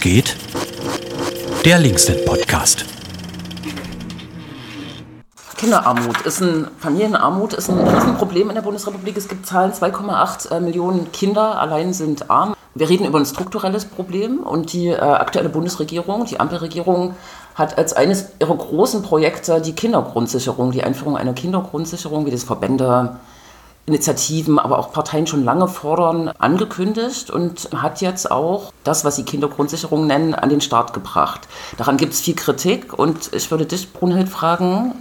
Geht? Der Linksnet Podcast. Kinderarmut ist ein, Familienarmut ist ein Riesenproblem in der Bundesrepublik. Es gibt Zahlen, 2,8 äh, Millionen Kinder allein sind arm. Wir reden über ein strukturelles Problem und die äh, aktuelle Bundesregierung, die Ampelregierung, hat als eines ihrer großen Projekte die Kindergrundsicherung, die Einführung einer Kindergrundsicherung, wie das Verbände, Initiativen, aber auch Parteien schon lange fordern, angekündigt und hat jetzt auch das, was sie Kindergrundsicherung nennen, an den Start gebracht. Daran gibt es viel Kritik und ich würde dich, Brunhild, fragen,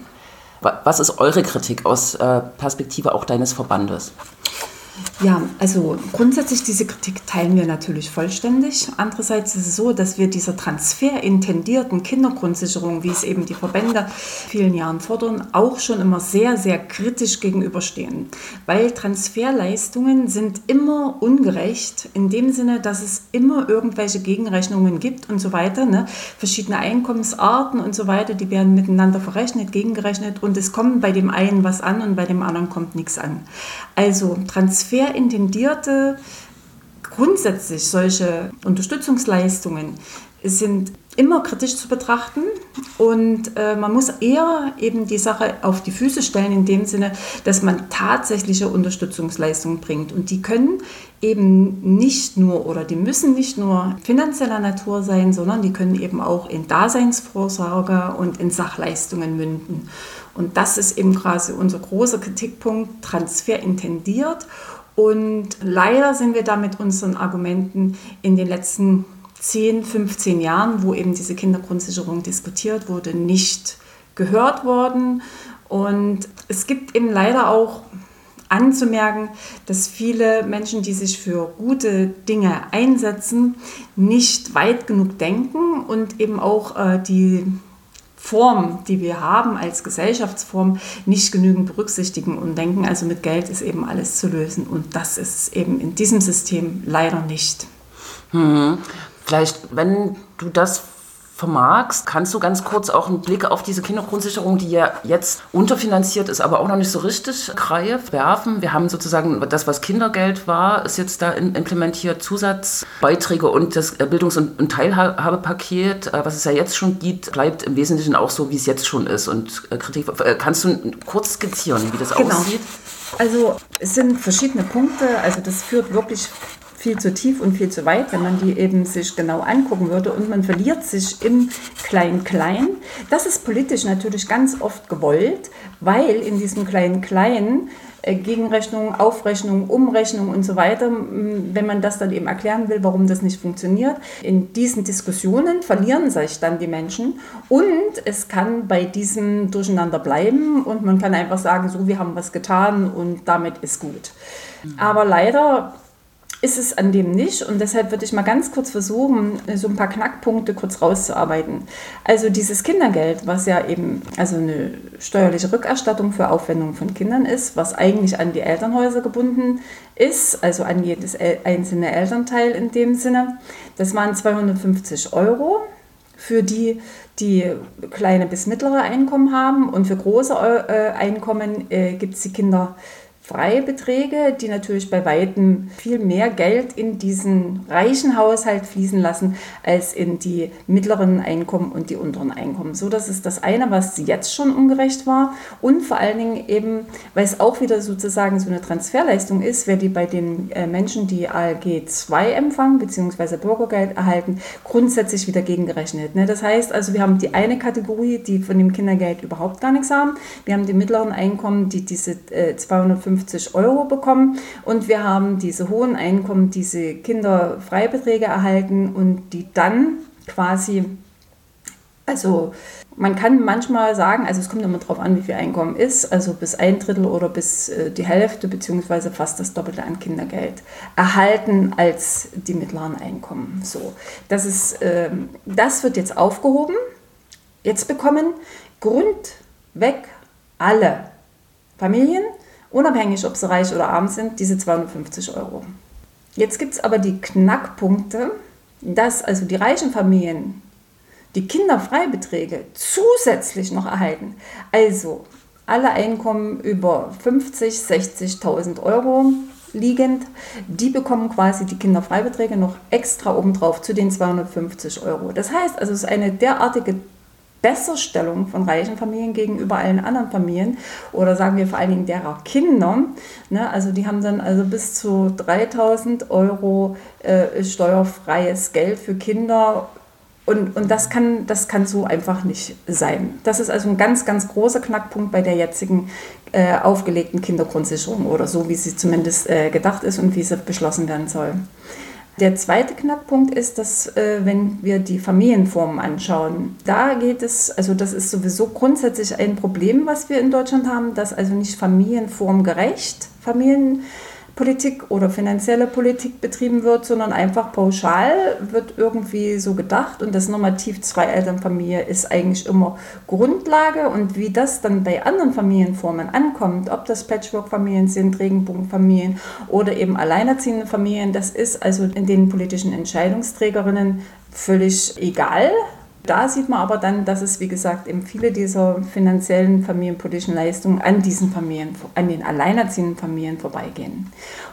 was ist eure Kritik aus äh, Perspektive auch deines Verbandes? Ja, also grundsätzlich diese Kritik teilen wir natürlich vollständig. Andererseits ist es so, dass wir dieser transferintendierten Kindergrundsicherung, wie es eben die Verbände vielen Jahren fordern, auch schon immer sehr, sehr kritisch gegenüberstehen. Weil Transferleistungen sind immer ungerecht in dem Sinne, dass es immer irgendwelche Gegenrechnungen gibt und so weiter. Ne? Verschiedene Einkommensarten und so weiter, die werden miteinander verrechnet, gegengerechnet und es kommt bei dem einen was an und bei dem anderen kommt nichts an. Also Transfer sehr intendierte, grundsätzlich solche Unterstützungsleistungen sind immer kritisch zu betrachten und äh, man muss eher eben die Sache auf die Füße stellen in dem Sinne, dass man tatsächliche Unterstützungsleistungen bringt und die können eben nicht nur oder die müssen nicht nur finanzieller Natur sein, sondern die können eben auch in Daseinsvorsorge und in Sachleistungen münden. Und das ist eben quasi unser großer Kritikpunkt, Transfer intendiert und leider sind wir da mit unseren Argumenten in den letzten 10, 15 Jahren, wo eben diese Kindergrundsicherung diskutiert wurde, nicht gehört worden. Und es gibt eben leider auch anzumerken, dass viele Menschen, die sich für gute Dinge einsetzen, nicht weit genug denken und eben auch äh, die Form, die wir haben als Gesellschaftsform, nicht genügend berücksichtigen und denken, also mit Geld ist eben alles zu lösen. Und das ist eben in diesem System leider nicht. Hm. Vielleicht, wenn du das vermagst, kannst du ganz kurz auch einen Blick auf diese Kindergrundsicherung, die ja jetzt unterfinanziert ist, aber auch noch nicht so richtig greift, werfen. Wir haben sozusagen das, was Kindergeld war, ist jetzt da implementiert, Zusatzbeiträge und das Bildungs- und Teilhabepaket, äh, was es ja jetzt schon gibt, bleibt im Wesentlichen auch so, wie es jetzt schon ist. Und äh, Kritik, äh, kannst du kurz skizzieren, wie das genau. aussieht? Also es sind verschiedene Punkte, also das führt wirklich viel zu tief und viel zu weit, wenn man die eben sich genau angucken würde und man verliert sich im Klein-Klein. Das ist politisch natürlich ganz oft gewollt, weil in diesem Klein-Klein äh, Gegenrechnung, Aufrechnung, Umrechnung und so weiter, wenn man das dann eben erklären will, warum das nicht funktioniert. In diesen Diskussionen verlieren sich dann die Menschen und es kann bei diesem Durcheinander bleiben und man kann einfach sagen, so, wir haben was getan und damit ist gut. Aber leider ist es an dem nicht und deshalb würde ich mal ganz kurz versuchen, so ein paar Knackpunkte kurz rauszuarbeiten. Also dieses Kindergeld, was ja eben also eine steuerliche Rückerstattung für Aufwendungen von Kindern ist, was eigentlich an die Elternhäuser gebunden ist, also an jedes einzelne Elternteil in dem Sinne, das waren 250 Euro für die, die kleine bis mittlere Einkommen haben und für große äh, Einkommen äh, gibt es die Kinder Freibeträge, die natürlich bei weitem viel mehr Geld in diesen reichen Haushalt fließen lassen als in die mittleren Einkommen und die unteren Einkommen. So, das ist das eine, was jetzt schon ungerecht war und vor allen Dingen eben, weil es auch wieder sozusagen so eine Transferleistung ist, wer die bei den äh, Menschen, die ALG 2 empfangen bzw. Bürgergeld erhalten, grundsätzlich wieder gegengerechnet. Ne? Das heißt also, wir haben die eine Kategorie, die von dem Kindergeld überhaupt gar nichts haben. Wir haben die mittleren Einkommen, die diese äh, 250 50 Euro bekommen und wir haben diese hohen Einkommen, diese Kinderfreibeträge erhalten und die dann quasi, also man kann manchmal sagen, also es kommt immer darauf an, wie viel Einkommen ist, also bis ein Drittel oder bis äh, die Hälfte beziehungsweise fast das Doppelte an Kindergeld erhalten als die mittleren Einkommen. So, das ist, äh, das wird jetzt aufgehoben. Jetzt bekommen grundweg alle Familien unabhängig ob sie reich oder arm sind, diese 250 Euro. Jetzt gibt es aber die Knackpunkte, dass also die reichen Familien die Kinderfreibeträge zusätzlich noch erhalten. Also alle Einkommen über 50, 60.000 Euro liegend, die bekommen quasi die Kinderfreibeträge noch extra obendrauf zu den 250 Euro. Das heißt also, es ist eine derartige Besserstellung von reichen Familien gegenüber allen anderen Familien oder sagen wir vor allen Dingen derer Kinder. Ne? Also die haben dann also bis zu 3000 Euro äh, steuerfreies Geld für Kinder und, und das, kann, das kann so einfach nicht sein. Das ist also ein ganz, ganz großer Knackpunkt bei der jetzigen äh, aufgelegten Kindergrundsicherung oder so, wie sie zumindest äh, gedacht ist und wie sie beschlossen werden soll. Der zweite Knackpunkt ist, dass äh, wenn wir die Familienformen anschauen, da geht es, also das ist sowieso grundsätzlich ein Problem, was wir in Deutschland haben, dass also nicht familienformgerecht Familien Politik oder finanzielle Politik betrieben wird, sondern einfach pauschal wird irgendwie so gedacht und das Normativ Zwei-Eltern-Familie ist eigentlich immer Grundlage und wie das dann bei anderen Familienformen ankommt, ob das Patchwork-Familien sind, Regenbogenfamilien oder eben alleinerziehende Familien, das ist also in den politischen Entscheidungsträgerinnen völlig egal. Da sieht man aber dann, dass es, wie gesagt, eben viele dieser finanziellen familienpolitischen Leistungen an diesen Familien, an den alleinerziehenden Familien vorbeigehen.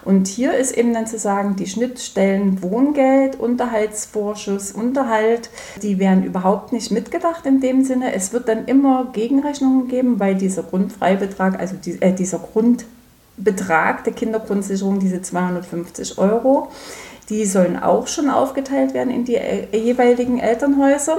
Und hier ist eben dann zu sagen, die Schnittstellen Wohngeld, Unterhaltsvorschuss, Unterhalt, die werden überhaupt nicht mitgedacht in dem Sinne. Es wird dann immer Gegenrechnungen geben, weil dieser Grundfreibetrag, also die, äh, dieser Grundbetrag der Kindergrundsicherung, diese 250 Euro, die sollen auch schon aufgeteilt werden in die äh, jeweiligen Elternhäuser,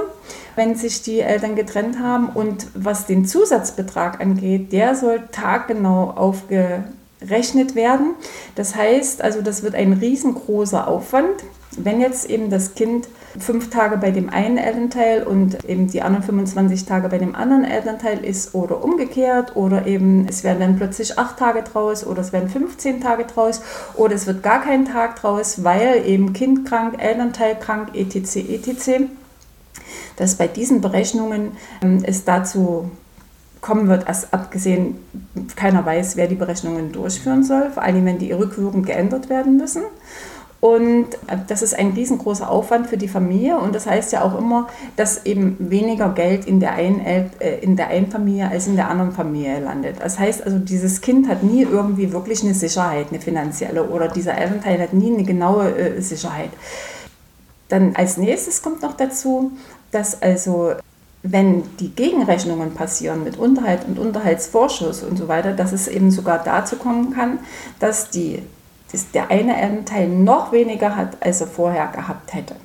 wenn sich die Eltern getrennt haben. Und was den Zusatzbetrag angeht, der soll taggenau aufgerechnet werden. Das heißt, also das wird ein riesengroßer Aufwand. Wenn jetzt eben das Kind fünf Tage bei dem einen Elternteil und eben die anderen 25 Tage bei dem anderen Elternteil ist oder umgekehrt oder eben es werden dann plötzlich acht Tage draus oder es werden 15 Tage draus oder es wird gar kein Tag draus, weil eben Kind krank, Elternteil krank, etc. etc. Dass bei diesen Berechnungen ähm, es dazu kommen wird, erst abgesehen, keiner weiß, wer die Berechnungen durchführen soll, vor allem wenn die rückwirkend geändert werden müssen. Und äh, das ist ein riesengroßer Aufwand für die Familie. Und das heißt ja auch immer, dass eben weniger Geld in der einen, äh, in der einen Familie als in der anderen Familie landet. Das heißt also, dieses Kind hat nie irgendwie wirklich eine Sicherheit, eine finanzielle. Oder dieser Elternteil hat nie eine genaue äh, Sicherheit. Dann als nächstes kommt noch dazu, dass also wenn die Gegenrechnungen passieren mit Unterhalt und Unterhaltsvorschuss und so weiter, dass es eben sogar dazu kommen kann, dass die dass der eine Elternteil noch weniger hat, als er vorher gehabt hätte.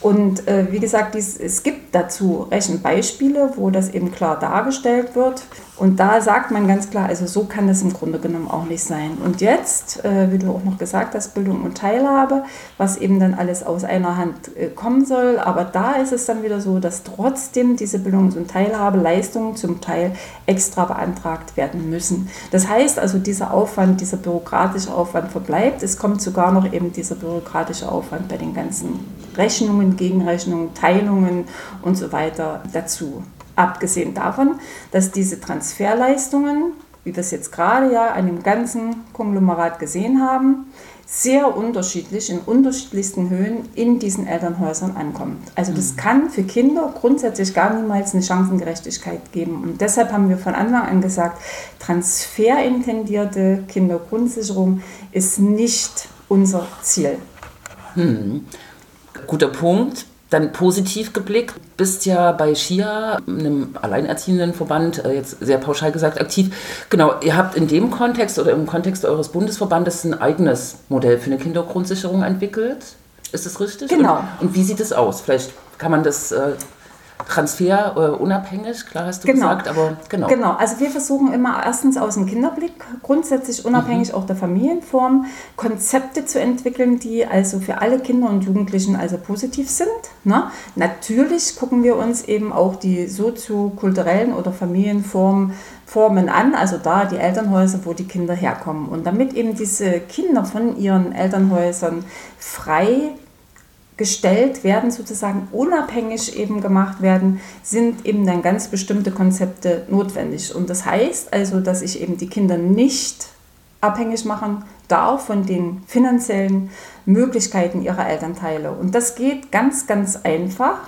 Und äh, wie gesagt, dies, es gibt dazu Rechenbeispiele, wo das eben klar dargestellt wird. Und da sagt man ganz klar, also so kann es im Grunde genommen auch nicht sein. Und jetzt, äh, wie du auch noch gesagt hast, Bildung und Teilhabe, was eben dann alles aus einer Hand äh, kommen soll. Aber da ist es dann wieder so, dass trotzdem diese Bildungs- und Teilhabeleistungen zum Teil extra beantragt werden müssen. Das heißt also, dieser Aufwand, dieser bürokratische Aufwand verbleibt. Es kommt sogar noch eben dieser bürokratische Aufwand bei den ganzen Rechnungen, Gegenrechnungen, Teilungen und so weiter dazu. Abgesehen davon, dass diese Transferleistungen, wie wir es jetzt gerade ja an dem ganzen Konglomerat gesehen haben, sehr unterschiedlich in unterschiedlichsten Höhen in diesen Elternhäusern ankommt. Also das mhm. kann für Kinder grundsätzlich gar niemals eine Chancengerechtigkeit geben. Und deshalb haben wir von Anfang an gesagt, transferintendierte Kindergrundsicherung ist nicht unser Ziel. Hm. Guter Punkt. Dann positiv geblickt, bist ja bei SCHIA, einem alleinerziehenden Verband, äh, jetzt sehr pauschal gesagt, aktiv. Genau, ihr habt in dem Kontext oder im Kontext eures Bundesverbandes ein eigenes Modell für eine Kindergrundsicherung entwickelt. Ist das richtig? Genau. Und, und wie sieht es aus? Vielleicht kann man das äh, Transfer äh, unabhängig, klar hast du genau. gesagt, aber genau. Genau, also wir versuchen immer erstens aus dem Kinderblick, grundsätzlich unabhängig mhm. auch der Familienform, Konzepte zu entwickeln, die also für alle Kinder und Jugendlichen also positiv sind. Ne? Natürlich gucken wir uns eben auch die soziokulturellen oder Familienformen Formen an, also da die Elternhäuser, wo die Kinder herkommen. Und damit eben diese Kinder von ihren Elternhäusern frei gestellt werden, sozusagen unabhängig eben gemacht werden, sind eben dann ganz bestimmte Konzepte notwendig. Und das heißt also, dass ich eben die Kinder nicht abhängig machen darf von den finanziellen Möglichkeiten ihrer Elternteile. Und das geht ganz, ganz einfach.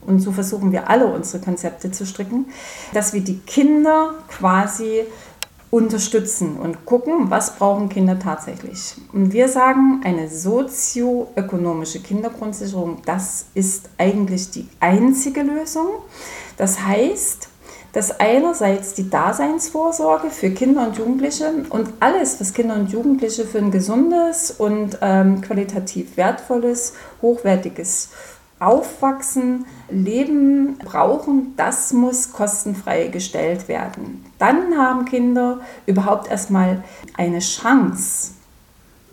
Und so versuchen wir alle unsere Konzepte zu stricken, dass wir die Kinder quasi unterstützen und gucken, was brauchen Kinder tatsächlich. Und wir sagen, eine sozioökonomische Kindergrundsicherung, das ist eigentlich die einzige Lösung. Das heißt, dass einerseits die Daseinsvorsorge für Kinder und Jugendliche und alles, was Kinder und Jugendliche für ein gesundes und ähm, qualitativ wertvolles, hochwertiges Aufwachsen, Leben brauchen, das muss kostenfrei gestellt werden. Dann haben Kinder überhaupt erstmal eine Chance,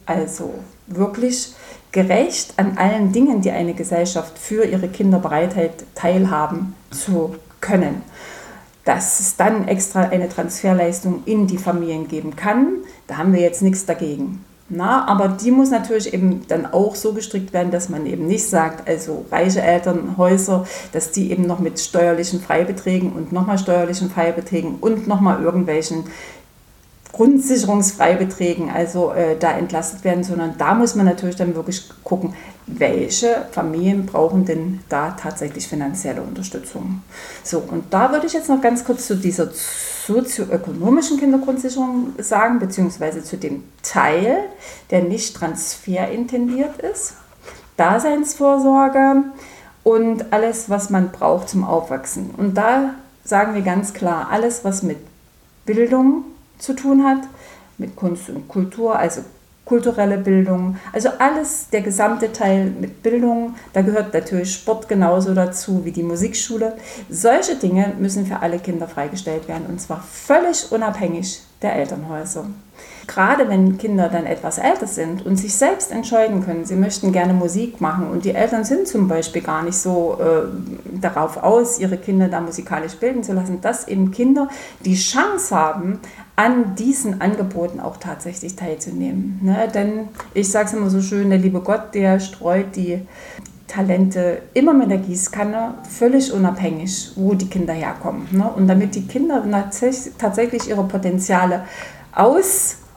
also wirklich gerecht an allen Dingen, die eine Gesellschaft für ihre Kinder bereithält, teilhaben zu können. Dass es dann extra eine Transferleistung in die Familien geben kann, da haben wir jetzt nichts dagegen. Na, aber die muss natürlich eben dann auch so gestrickt werden, dass man eben nicht sagt, also reiche Elternhäuser, dass die eben noch mit steuerlichen Freibeträgen und nochmal steuerlichen Freibeträgen und nochmal irgendwelchen Grundsicherungsfreibeträgen also äh, da entlastet werden, sondern da muss man natürlich dann wirklich gucken, welche Familien brauchen denn da tatsächlich finanzielle Unterstützung. So, und da würde ich jetzt noch ganz kurz zu dieser sozioökonomischen Kindergrundsicherung sagen, beziehungsweise zu dem Teil, der nicht transferintendiert ist. Daseinsvorsorge und alles, was man braucht zum Aufwachsen. Und da sagen wir ganz klar, alles, was mit Bildung zu tun hat, mit Kunst und Kultur, also kulturelle Bildung, also alles, der gesamte Teil mit Bildung, da gehört natürlich Sport genauso dazu wie die Musikschule. Solche Dinge müssen für alle Kinder freigestellt werden und zwar völlig unabhängig der Elternhäuser. Gerade wenn Kinder dann etwas älter sind und sich selbst entscheiden können, sie möchten gerne Musik machen und die Eltern sind zum Beispiel gar nicht so äh, darauf aus, ihre Kinder da musikalisch bilden zu lassen, dass eben Kinder die Chance haben, an diesen Angeboten auch tatsächlich teilzunehmen. Ne? Denn ich sage es immer so schön, der liebe Gott, der streut die Talente immer mit der Gießkanne, völlig unabhängig, wo die Kinder herkommen. Ne? Und damit die Kinder tatsächlich ihre Potenziale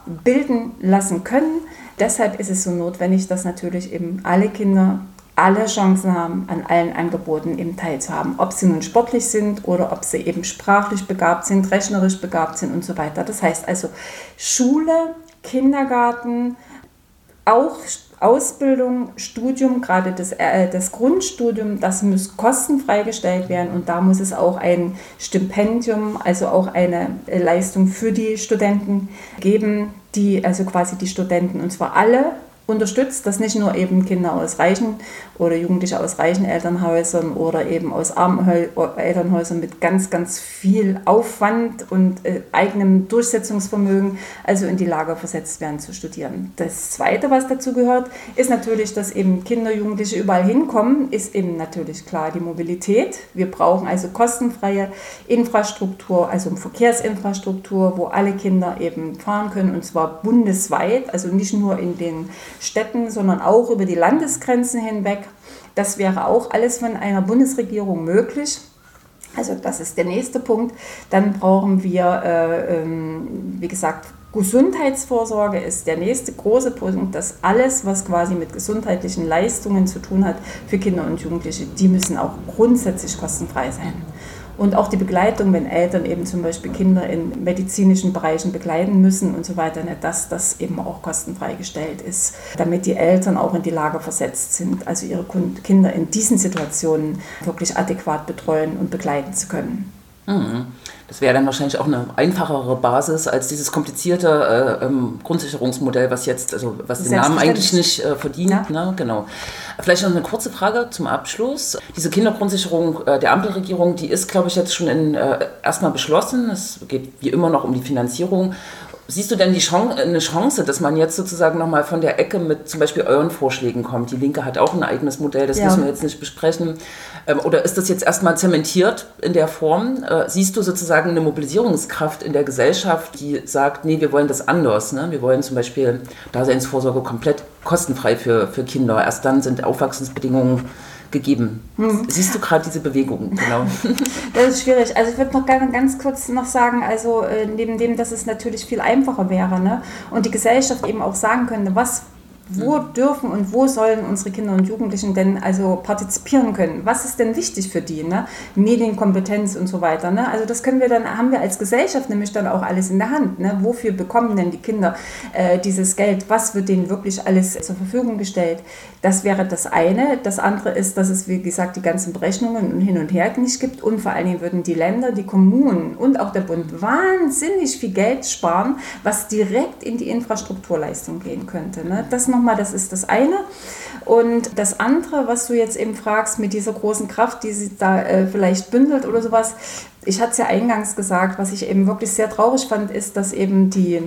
ausbilden lassen können, deshalb ist es so notwendig, dass natürlich eben alle Kinder alle Chancen haben, an allen Angeboten eben teilzuhaben. Ob sie nun sportlich sind oder ob sie eben sprachlich begabt sind, rechnerisch begabt sind und so weiter. Das heißt also Schule, Kindergarten, auch Ausbildung, Studium, gerade das, äh, das Grundstudium, das muss kostenfrei gestellt werden und da muss es auch ein Stipendium, also auch eine Leistung für die Studenten geben, die also quasi die Studenten und zwar alle unterstützt, dass nicht nur eben Kinder aus reichen oder Jugendliche aus reichen Elternhäusern oder eben aus armen Elternhäusern mit ganz, ganz viel Aufwand und äh, eigenem Durchsetzungsvermögen also in die Lage versetzt werden zu studieren. Das Zweite, was dazu gehört, ist natürlich, dass eben Kinder, Jugendliche überall hinkommen, ist eben natürlich klar die Mobilität. Wir brauchen also kostenfreie Infrastruktur, also Verkehrsinfrastruktur, wo alle Kinder eben fahren können und zwar bundesweit, also nicht nur in den Städten, sondern auch über die Landesgrenzen hinweg. Das wäre auch alles von einer Bundesregierung möglich. Also das ist der nächste Punkt. Dann brauchen wir, äh, ähm, wie gesagt, Gesundheitsvorsorge ist der nächste große Punkt, dass alles, was quasi mit gesundheitlichen Leistungen zu tun hat für Kinder und Jugendliche, die müssen auch grundsätzlich kostenfrei sein. Und auch die Begleitung, wenn Eltern eben zum Beispiel Kinder in medizinischen Bereichen begleiten müssen und so weiter, ne, dass das eben auch kostenfrei gestellt ist, damit die Eltern auch in die Lage versetzt sind, also ihre Kinder in diesen Situationen wirklich adäquat betreuen und begleiten zu können. Mhm. Das wäre dann wahrscheinlich auch eine einfachere Basis als dieses komplizierte äh, ähm, Grundsicherungsmodell, was jetzt, also was den Namen eigentlich nicht äh, verdient. Ja. Ne? Genau. Vielleicht noch eine kurze Frage zum Abschluss. Diese Kindergrundsicherung äh, der Ampelregierung, die ist, glaube ich, jetzt schon in, äh, erstmal beschlossen. Es geht wie immer noch um die Finanzierung. Siehst du denn die Chance, eine Chance, dass man jetzt sozusagen nochmal von der Ecke mit zum Beispiel euren Vorschlägen kommt? Die Linke hat auch ein eigenes Modell, das ja. müssen wir jetzt nicht besprechen. Ähm, oder ist das jetzt erstmal zementiert in der Form? Äh, siehst du sozusagen eine Mobilisierungskraft in der Gesellschaft, die sagt, nee, wir wollen das anders. Ne? Wir wollen zum Beispiel Daseinsvorsorge komplett kostenfrei für, für Kinder. Erst dann sind Aufwachsensbedingungen gegeben. Mhm. Siehst du gerade diese Bewegung? Genau. Das ist schwierig. Also ich würde noch gerne ganz kurz noch sagen, also äh, neben dem, dass es natürlich viel einfacher wäre ne? und die Gesellschaft eben auch sagen könnte, was Wo dürfen und wo sollen unsere Kinder und Jugendlichen denn also partizipieren können? Was ist denn wichtig für die? Ne? Medienkompetenz und so weiter. Ne? Also das können wir dann, haben wir als Gesellschaft nämlich dann auch alles in der Hand. Ne? Wofür bekommen denn die Kinder äh, dieses Geld? Was wird denen wirklich alles zur Verfügung gestellt? Das wäre das eine. Das andere ist, dass es, wie gesagt, die ganzen Berechnungen und hin und her nicht gibt. Und vor allen Dingen würden die Länder, die Kommunen und auch der Bund wahnsinnig viel Geld sparen, was direkt in die Infrastrukturleistung gehen könnte. Ne? Das nochmal, das ist das eine. Und das andere, was du jetzt eben fragst, mit dieser großen Kraft, die sie da äh, vielleicht bündelt oder sowas, ich hatte es ja eingangs gesagt, was ich eben wirklich sehr traurig fand, ist, dass eben die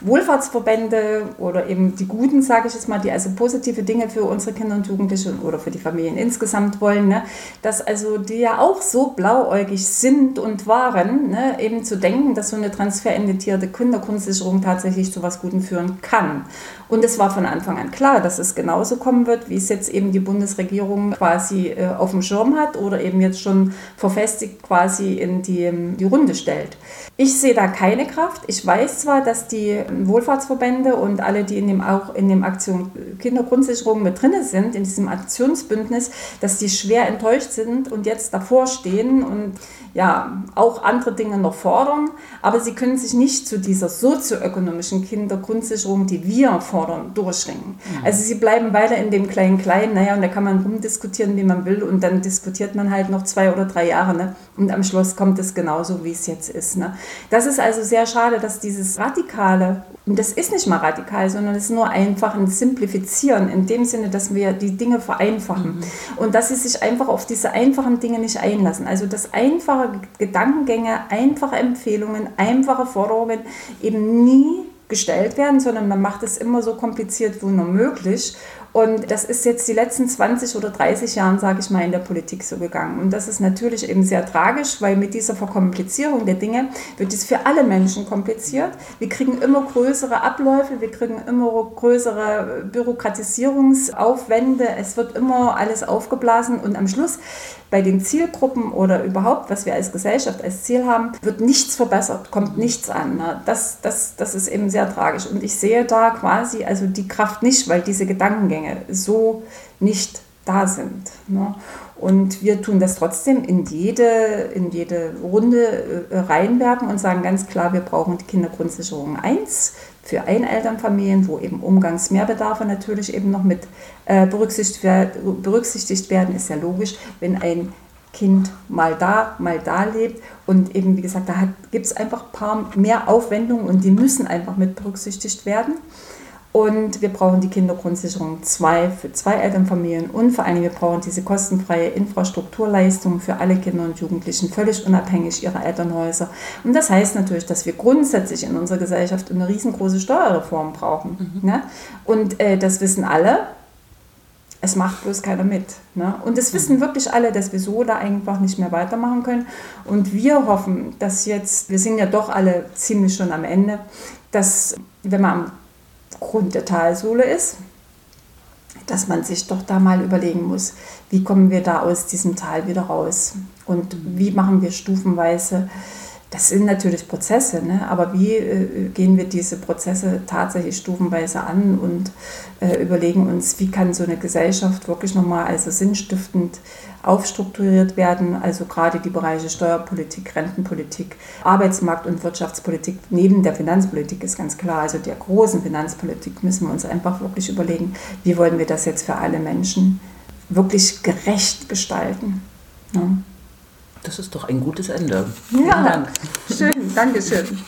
Wohlfahrtsverbände oder eben die Guten, sage ich jetzt mal, die also positive Dinge für unsere Kinder und Jugendliche oder für die Familien insgesamt wollen, ne, dass also die ja auch so blauäugig sind und waren, ne, eben zu denken, dass so eine transferinditierte Kindergrundsicherung tatsächlich zu was Guten führen kann. Und es war von Anfang an klar, dass es genauso kommen wird, wie es jetzt eben die Bundesregierung quasi äh, auf dem Schirm hat oder eben jetzt schon verfestigt quasi in die, die Runde stellt. Ich sehe da keine Kraft. Ich weiß zwar, dass die Wohlfahrtsverbände und alle, die in dem auch in dem Aktion Kindergrundsicherung mit drin sind, in diesem Aktionsbündnis, dass die schwer enttäuscht sind und jetzt davor stehen und ja auch andere Dinge noch fordern, aber sie können sich nicht zu dieser sozioökonomischen Kindergrundsicherung, die wir fordern, durchringen. Mhm. Also sie bleiben weiter in dem kleinen Kleinen, naja, und da kann man rumdiskutieren, wie man will, und dann diskutiert man halt noch zwei oder drei Jahre, ne? und am Schluss kommt es genauso, wie es jetzt ist. Ne? Das ist also sehr schade, dass dieses radikale, und das ist nicht mal radikal, sondern es ist nur einfach ein Simplifizieren, in dem Sinne, dass wir die Dinge vereinfachen mhm. und dass sie sich einfach auf diese einfachen Dinge nicht einlassen. Also dass einfache Gedankengänge, einfache Empfehlungen, einfache Forderungen eben nie gestellt werden, sondern man macht es immer so kompliziert wie nur möglich. Und das ist jetzt die letzten 20 oder 30 Jahren, sage ich mal, in der Politik so gegangen. Und das ist natürlich eben sehr tragisch, weil mit dieser Verkomplizierung der Dinge wird es für alle Menschen kompliziert. Wir kriegen immer größere Abläufe, wir kriegen immer größere Bürokratisierungsaufwände, es wird immer alles aufgeblasen und am Schluss bei den Zielgruppen oder überhaupt, was wir als Gesellschaft als Ziel haben, wird nichts verbessert, kommt nichts an. Das, das, das ist eben sehr tragisch. Und ich sehe da quasi also die Kraft nicht, weil diese Gedankengänge so nicht da sind. Ne? Und wir tun das trotzdem in jede, in jede Runde äh, reinwerfen und sagen ganz klar, wir brauchen die Kindergrundsicherung 1 für Einelternfamilien, wo eben Umgangsmehrbedarfe natürlich eben noch mit äh, berücksichtigt, werden, berücksichtigt werden, ist ja logisch, wenn ein Kind mal da, mal da lebt. Und eben, wie gesagt, da gibt es einfach ein paar mehr Aufwendungen und die müssen einfach mit berücksichtigt werden. Und wir brauchen die Kindergrundsicherung 2 für zwei Elternfamilien und vor allem wir brauchen diese kostenfreie Infrastrukturleistung für alle Kinder und Jugendlichen, völlig unabhängig ihrer Elternhäuser. Und das heißt natürlich, dass wir grundsätzlich in unserer Gesellschaft eine riesengroße Steuerreform brauchen. Mhm. Ne? Und äh, das wissen alle. Es macht bloß keiner mit. Ne? Und es wissen mhm. wirklich alle, dass wir so da einfach nicht mehr weitermachen können. Und wir hoffen, dass jetzt, wir sind ja doch alle ziemlich schon am Ende, dass wenn man am Grund der Talsohle ist, dass man sich doch da mal überlegen muss, wie kommen wir da aus diesem Tal wieder raus? Und wie machen wir stufenweise das sind natürlich Prozesse, ne? aber wie äh, gehen wir diese Prozesse tatsächlich stufenweise an und äh, überlegen uns, wie kann so eine Gesellschaft wirklich nochmal also sinnstiftend aufstrukturiert werden, also gerade die Bereiche Steuerpolitik, Rentenpolitik, Arbeitsmarkt- und Wirtschaftspolitik neben der Finanzpolitik ist ganz klar, also der großen Finanzpolitik müssen wir uns einfach wirklich überlegen, wie wollen wir das jetzt für alle Menschen wirklich gerecht gestalten. Ne? Das ist doch ein gutes Ende. Ja, Vielen Dank. schön, Dankeschön.